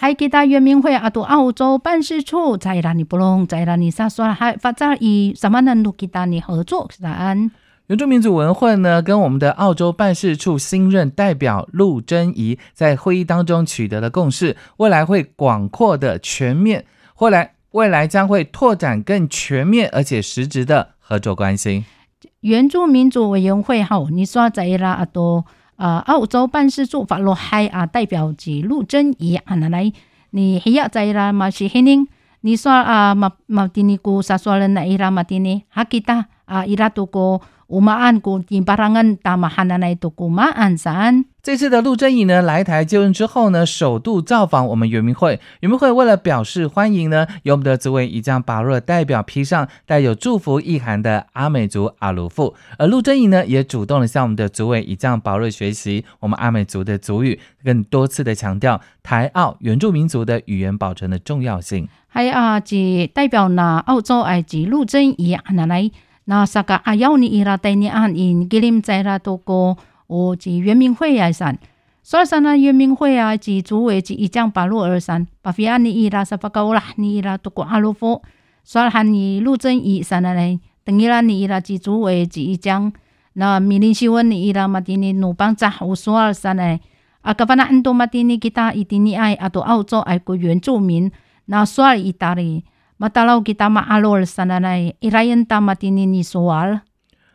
海基达原民会阿杜澳洲办事处在拉尼布隆在拉尼萨说，还发展以什么程度给他你合作？三原住民族文化呢？跟我们的澳洲办事处新任代表陆贞怡在会议当中取得了共识，未来会广阔的全面，未来未来将会拓展更全面而且实质的合作关系。原住民族委员会吼，你说在拉阿多。啊，澳洲办事处法罗海啊，代表是陆贞仪，啊，奶奶，你还要在啦嘛？是黑定。你说啊，马马蒂尼姑杀说了？奶伊拉马蒂尼哈，给他。啊！伊拉都講，唔按講啲 b a r a n g a n t 都古马安山。这次的陆贞仪呢来台就任之后呢，首度造访我们圆明会。圆明会为了表示欢迎呢，由我们的族委一将巴热代表披上带有祝福意涵的阿美族阿鲁父，而陆贞仪呢，也主动的向我们的族委一将巴热学习我们阿美族的族语，更多次的强调台澳原住民族的语言保存的重要性。还啊，即代表呢澳洲埃及陆贞仪阿啊，来。那啥个阿幺尼伊拉带你按因，吉林在拉多个哦，是圆明会崖山。说说那圆明会啊，是主位是一江八路二山，八非阿尼伊拉是八高啦，尼伊拉多个阿罗佛。说喊你陆正伊山阿嘞，等于啦尼伊拉是主位是一江。那米林西温尼伊拉马蒂尼努邦扎乌苏二山嘞，阿噶巴那安多马蒂尼其他伊蒂尼爱阿多澳洲爱国原住民，那说意大利。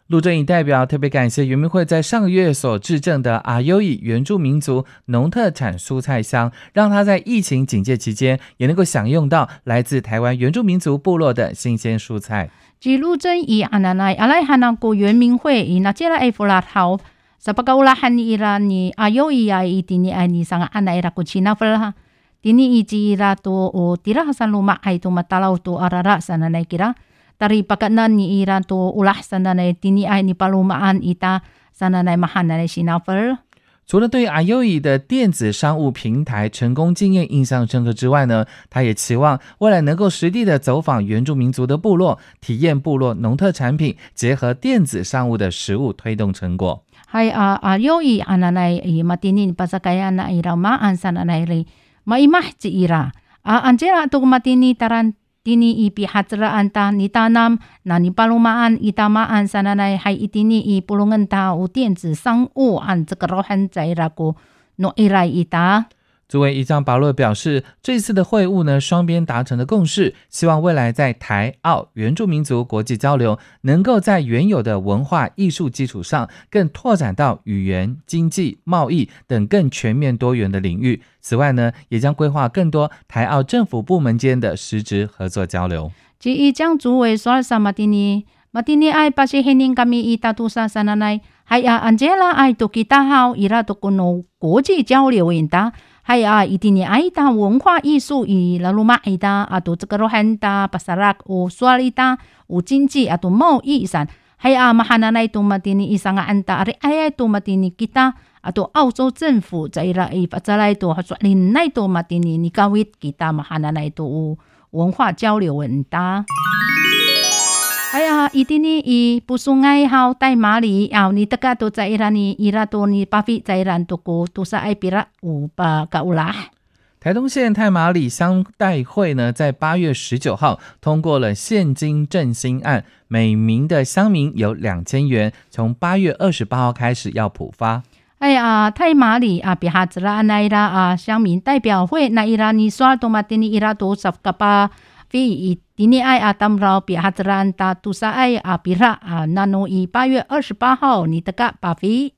陆正义代表特别感谢原明会在上个月所质证的阿优以原住民族农特产蔬菜商，让他在疫情警戒期间也能够享用到来自台湾原住民族部落的新鲜蔬菜。据陆正义阿奶奶阿拉汉阿国原民会伊那杰拉埃弗拉头，十八个乌拉汉伊拉尼阿优伊阿伊丁尼埃尼桑阿奶拉古吉纳弗哈。除了对 i o 伊的电子商务平台成功经验印象深刻之外呢，他也期望未来能够实地的走访原住民族的部落，体验部落农特产品，结合电子商务的实物推动成果。嗨，阿阿尤伊阿那奈伊嘛，今年巴沙卡雅那伊拉玛安阿那奈里。maimah ci ira. A anjera tuk matini taran tini ipi hatra anta tanam, na nipalumaan itamaan sananai hai itini i pulungan ta u tian sang u an zikrohan zairaku no irai ita. 作为伊江巴洛表示，这次的会晤呢，双边达成的共识，希望未来在台澳原住民族国际交流，能够在原有的文化艺术基础上，更拓展到语言、经济、贸易等更全面多元的领域。此外呢，也将规划更多台澳政府部门间的实质合作交流。即伊将主委索尔萨马蒂尼，马蒂尼爱巴西黑人革米伊大多萨萨拿来，还有安杰拉爱杜吉达号伊拉都可能国际交流影大。”还有啊，伊蒂尼爱达文化艺术与拉鲁马伊达啊，都这个罗汉达巴萨拉乌苏里达，乌经济啊，都贸易伊上。还有啊，马哈那奈多马蒂尼伊上阿安达，阿里埃埃多马蒂尼几大啊，都澳洲政府在伊拉伊发展来多，哈说，恁奈多马蒂尼尼各维几大马哈那奈多有文化交流文达。哎呀，伊滴呢伊不是爱好泰马里，啊，你大家都在伊拉尼，伊拉多尼巴菲在伊兰度过，都是爱比拉五百乌拉。台东县太马里乡代会呢，在八月十九号通过了现金振兴案，每名的乡民有两千元，从八月二十八号开始要普发。哎呀，太马里啊，比哈子那伊拉啊，乡民代表会那伊拉尼说，多马丁尼伊拉多十个巴菲伊。迪尼爱阿达姆罗比阿兹兰达杜萨埃阿比拉啊纳努伊八月二十八号尼德嘎巴菲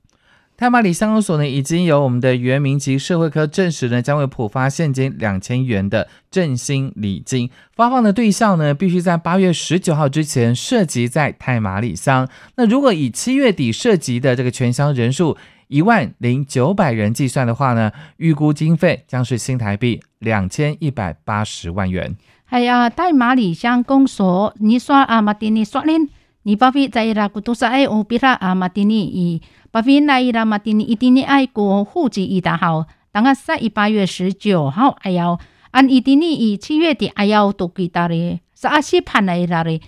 泰马里乡公所呢，已经由我们的原民及社会科证实呢，将会普发现金两千元的振兴礼金。发放的对象呢，必须在八月十九号之前涉及在泰马里乡。那如果以七月底涉及的这个全乡人数一万零九百人计算的话呢，预估经费将是新台币两千一百八十万元。哎呀！在马里香宫所，尼刷阿马丁尼刷嘞，尼巴菲在伊拉古多塞埃乌比拉阿马丁尼，巴菲来伊拉马丁尼一点尼埃国户籍伊打好，当阿三一八月十九号，哎哟，按一点尼伊七月的，哎哟都记到了，萨阿西潘伊拉的，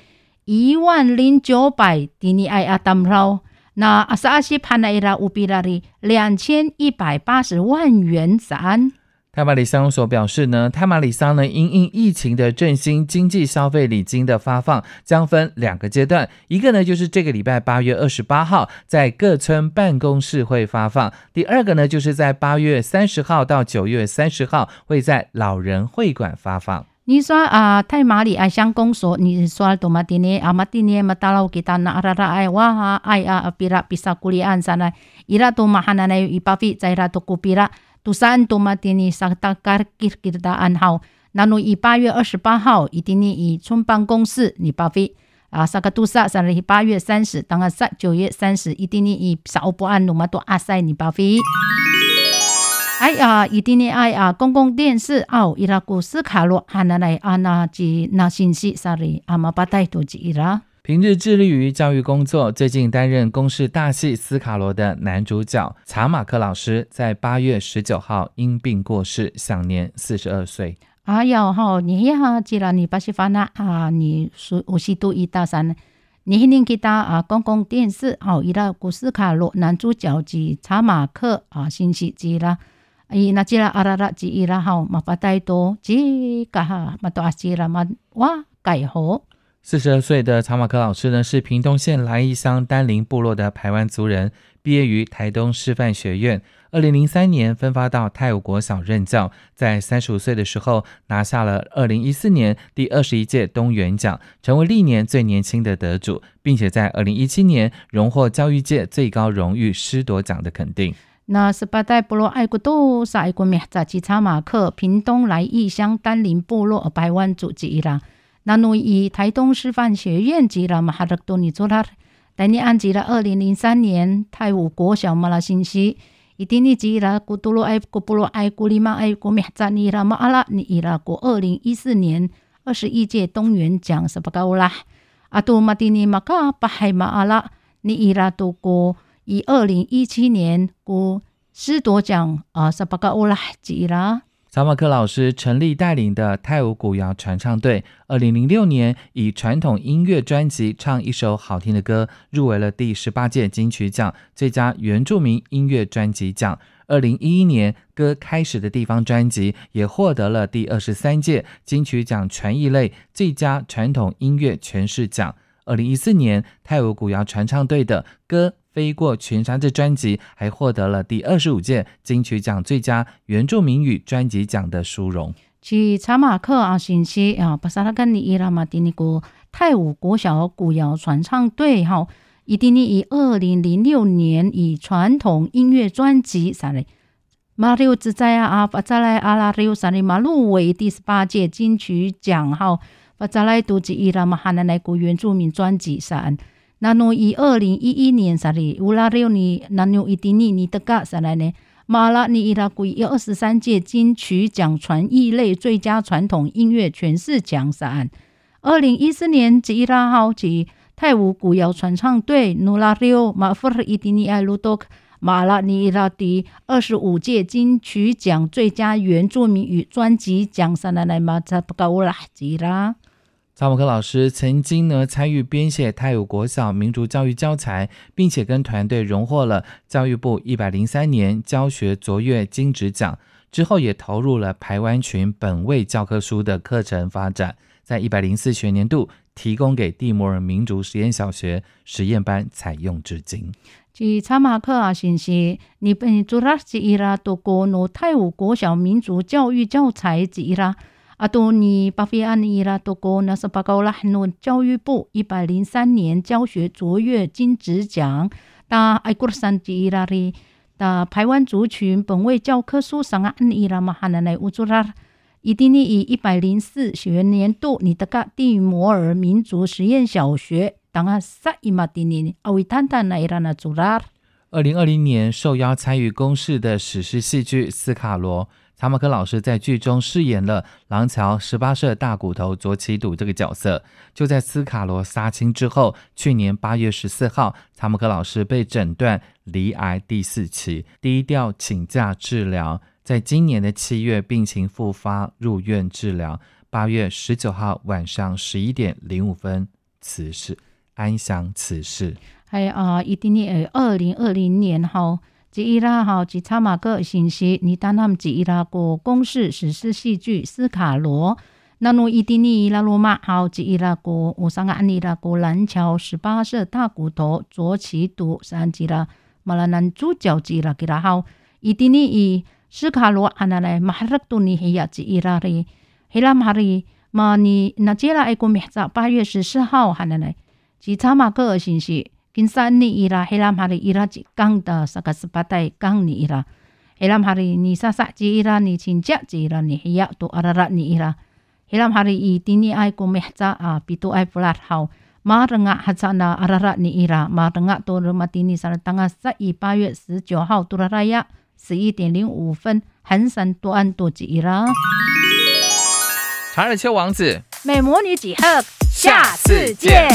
一万零九百点尼埃阿达姆罗，那萨阿西潘伊拉乌比拉的两千一百八十万元子安。泰马里乡所表示呢，泰马里桑呢，因应疫情的振兴经济消费礼金的发放将分两个阶段，一个呢就是这个礼拜八月二十八号在各村办公室会发放，第二个呢就是在八月三十号到九月三十号会在老人会馆发放。你说啊，泰马里爱香公所，你说多玛蒂尼阿玛蒂尼么达拉给达那阿拉拉爱哇哈爱啊比拉比沙库里安啥呢伊拉多玛哈奈奈伊巴菲在伊拉多库比拉。杜萨努马丁尼萨卡达盖尔吉尔吉的暗号，纳努以八月二十八号，伊丁尼以村办公室尼报废啊，萨卡杜萨萨里八月三十，当阿塞九月三十，伊丁尼以萨欧博安努马多阿塞尼报废。哎呀，伊丁尼哎呀，公共电视奥伊拉古斯卡罗哈纳奈阿纳吉纳信息萨里阿马巴泰多吉伊拉。平日致力于教育工作，最近担任《公事大戏斯卡罗》的男主角查马克老师，在八月十九号因病过世，享年四十二岁。啊哟，好，你哈，即啦，你八时发那啊，你是五十度一大三，你今年给打啊，公共电视好，一到《古斯卡罗》男主角及查马克啊，星期几啦？伊那即拉阿拉拉即伊拉好，冇法太多即，噶哈，马多阿即拉冇哇改好。四十二岁的查马克老师呢，是屏东县来义乡丹林部落的台湾族人，毕业于台东师范学院。二零零三年分发到泰武国小任教，在三十五岁的时候拿下了二零一四年第二十一届东元奖，成为历年最年轻的得主，并且在二零一七年荣获教育界最高荣誉师铎奖的肯定。那十八代部落爱国都是爱国面？查查马克，屏东来义乡丹林部落百湾祖籍一啦。南努以台东师范学院吉拉马哈德多尼作拉，达尼安吉拉二零零三年泰武国小马拉信息，伊丁尼吉拉古多罗埃古布罗埃古里曼埃古米扎尼拉马阿拉尼伊拉古二零一四年二十一届东元奖十八高拉，阿杜马蒂尼玛卡巴海马阿拉尼伊拉多古以二零一七年古斯多奖啊十八个乌拉吉啦。小马克老师成立带领的泰舞古谣传唱队，二零零六年以传统音乐专辑《唱一首好听的歌》入围了第十八届金曲奖最佳原住民音乐专辑奖。二零一一年，《歌开始的地方》专辑也获得了第二十三届金曲奖全艺类最佳传统音乐诠释奖。二零一四年，泰舞古谣传唱队的歌。飞过群山的专辑还获得了第二十五届金曲奖最佳原住民语专辑奖的殊荣。起查马克啊，信息啊，巴萨拉格尼伊拉马丁尼古泰武国小古谣传唱队哈，伊丁尼以二零零六年以传统音乐专辑啥哩马六之灾啊啊，巴扎莱阿拉六啥哩马录为第十八届金曲奖哈，巴扎莱独居伊拉马哈那来古原住民专辑啥。南纽以二零一一年十二，乌拉里奥尼南纽伊丁尼尼德嘎十二年，马拉尼伊拉圭以二十三届金曲奖传艺类最佳传统音乐诠释奖三。二零一四年吉伊拉豪及泰舞古谣传唱队努拉里奥马富特伊丁尼埃鲁多克马拉尼伊拉迪二十五届金曲奖最佳原住民语专辑奖三，奶奶马扎不搞乌拉吉拉。查马克老师曾经呢参与编写泰武国小民族教育教材，并且跟团队荣获了教育部一百零三年教学卓越金质奖。之后也投入了台湾群本位教科书的课程发展，在一百零四学年度提供给蒂摩尔民族实验小学实验班采用至今。据查马克啊，信息，你本做拉吉伊拉多国努泰武国小民族教育教材，吉伊拉。阿多尼巴菲安伊拉多过那是巴高拉汉诺教育部一百零三年教学卓越金质奖，但艾古尔山伊拉的的台湾族群本位教科书上啊，伊拉嘛哈人来乌祖拉，伊蒂尼以一百零四学年度，你得嘎蒂摩尔民族实验小学，等下萨伊马蒂尼阿维坦坦来伊拉纳祖拉。二零二零年受邀参与公示的史诗戏剧《斯卡罗》。查马克老师在剧中饰演了廊桥十八社大骨头左起堵这个角色。就在斯卡罗杀青之后，去年八月十四号，查马克老师被诊断罹癌第四期，低调请假治疗。在今年的七月，病情复发入院治疗。八月十九号晚上十一点零五分，辞世，安详此世。还有啊，一定尔，二零二零年哈。吉伊拉哈及查马克信息，尼丹纳吉伊拉国公式实施戏剧斯卡罗，纳努伊蒂尼伊拉罗马哈及伊拉国乌桑阿尼拉国南桥十八色大骨头左旗都三吉拉，马拉南主角吉伊拉号伊蒂尼伊斯卡罗阿纳莱马尔多尼亚吉伊拉里，黑拉马里马尼那吉伊拉爱国比赛八月十四号哈纳莱吉查马克信息。金山尼伊拉，海浪哈的伊拉，江岛萨格斯八代江尼伊拉，海浪哈的尼萨萨，只伊拉尼亲戚，只伊拉尼黑呀多阿拉拉尼伊拉，海浪哈的伊蒂尼爱古米察啊，比多爱弗拉好，马登嘎哈查那阿拉拉尼伊拉，马登嘎多罗马蒂尼萨勒当阿十二八月十九号，多拉拉亚十一点零五分，恒山多安多吉伊拉。查尔丘王子，美魔女几何？下次见。